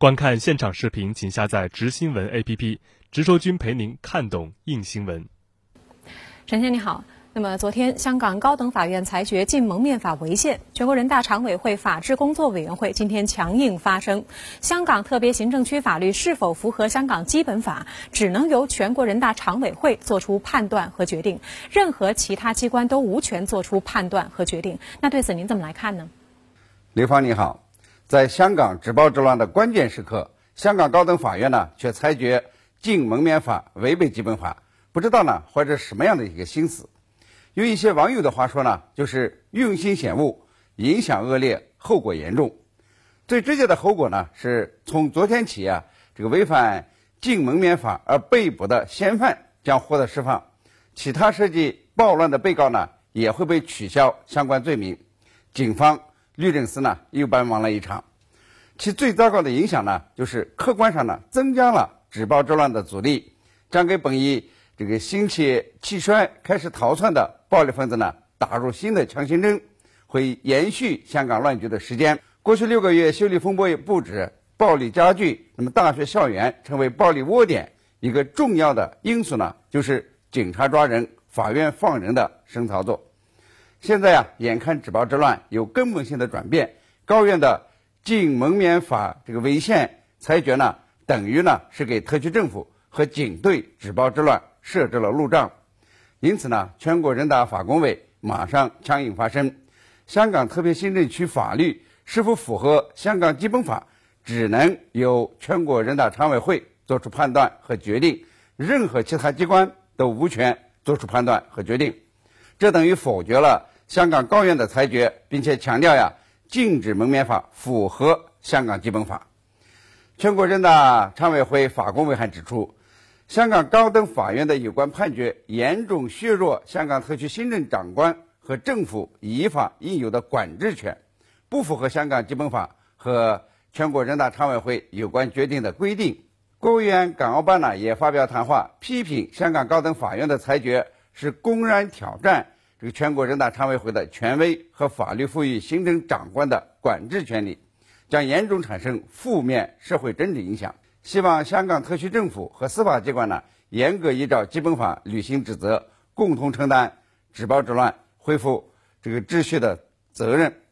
观看现场视频，请下载“直新闻 ”APP，直说君陪您看懂硬新闻。陈先你好。那么，昨天香港高等法院裁决禁蒙面法违宪，全国人大常委会法制工作委员会今天强硬发声：香港特别行政区法律是否符合香港基本法，只能由全国人大常委会作出判断和决定，任何其他机关都无权作出判断和决定。那对此您怎么来看呢？刘芳你好，在香港止暴制乱的关键时刻，香港高等法院呢却裁决禁蒙面法违背基本法，不知道呢怀着什么样的一个心思？用一些网友的话说呢，就是用心险恶，影响恶劣，后果严重。最直接的后果呢，是从昨天起啊，这个违反禁蒙面法而被捕的嫌犯将获得释放，其他涉及暴乱的被告呢，也会被取消相关罪名。警方、律政司呢，又帮忙了一场。其最糟糕的影响呢，就是客观上呢，增加了止暴制乱的阻力，将给本意。这个心气气衰、开始逃窜的暴力分子呢，打入新的强心针，会延续香港乱局的时间。过去六个月修理风波也不止，暴力加剧，那么大学校园成为暴力窝点。一个重要的因素呢，就是警察抓人、法院放人的生操作。现在啊，眼看止暴制乱有根本性的转变，高院的禁蒙面法这个违宪裁决呢，等于呢是给特区政府和警队止暴制乱。设置了路障，因此呢，全国人大法工委马上强硬发声：香港特别行政区法律是否符合香港基本法，只能由全国人大常委会作出判断和决定，任何其他机关都无权作出判断和决定。这等于否决了香港高院的裁决，并且强调呀，禁止蒙面法符合香港基本法。全国人大常委会法工委还指出。香港高等法院的有关判决严重削弱香港特区行政长官和政府依法应有的管制权，不符合香港基本法和全国人大常委会有关决定的规定。国务院港澳办呢也发表谈话，批评香港高等法院的裁决是公然挑战这个全国人大常委会的权威和法律赋予行政长官的管制权利，将严重产生负面社会政治影响。希望香港特区政府和司法机关呢，严格依照基本法履行职责，共同承担止暴制乱、恢复这个秩序的责任。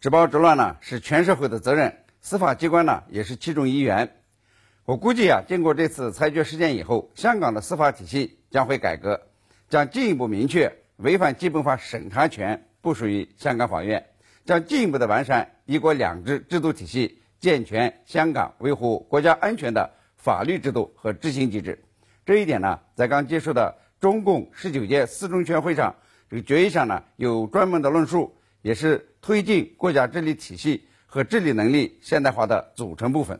止暴制乱呢是全社会的责任，司法机关呢也是其中一员。我估计啊，经过这次裁决事件以后，香港的司法体系将会改革，将进一步明确违反基本法审查权不属于香港法院，将进一步的完善一国两制制度体系。健全香港维护国家安全的法律制度和执行机制，这一点呢，在刚结束的中共十九届四中全会上，这个决议上呢有专门的论述，也是推进国家治理体系和治理能力现代化的组成部分。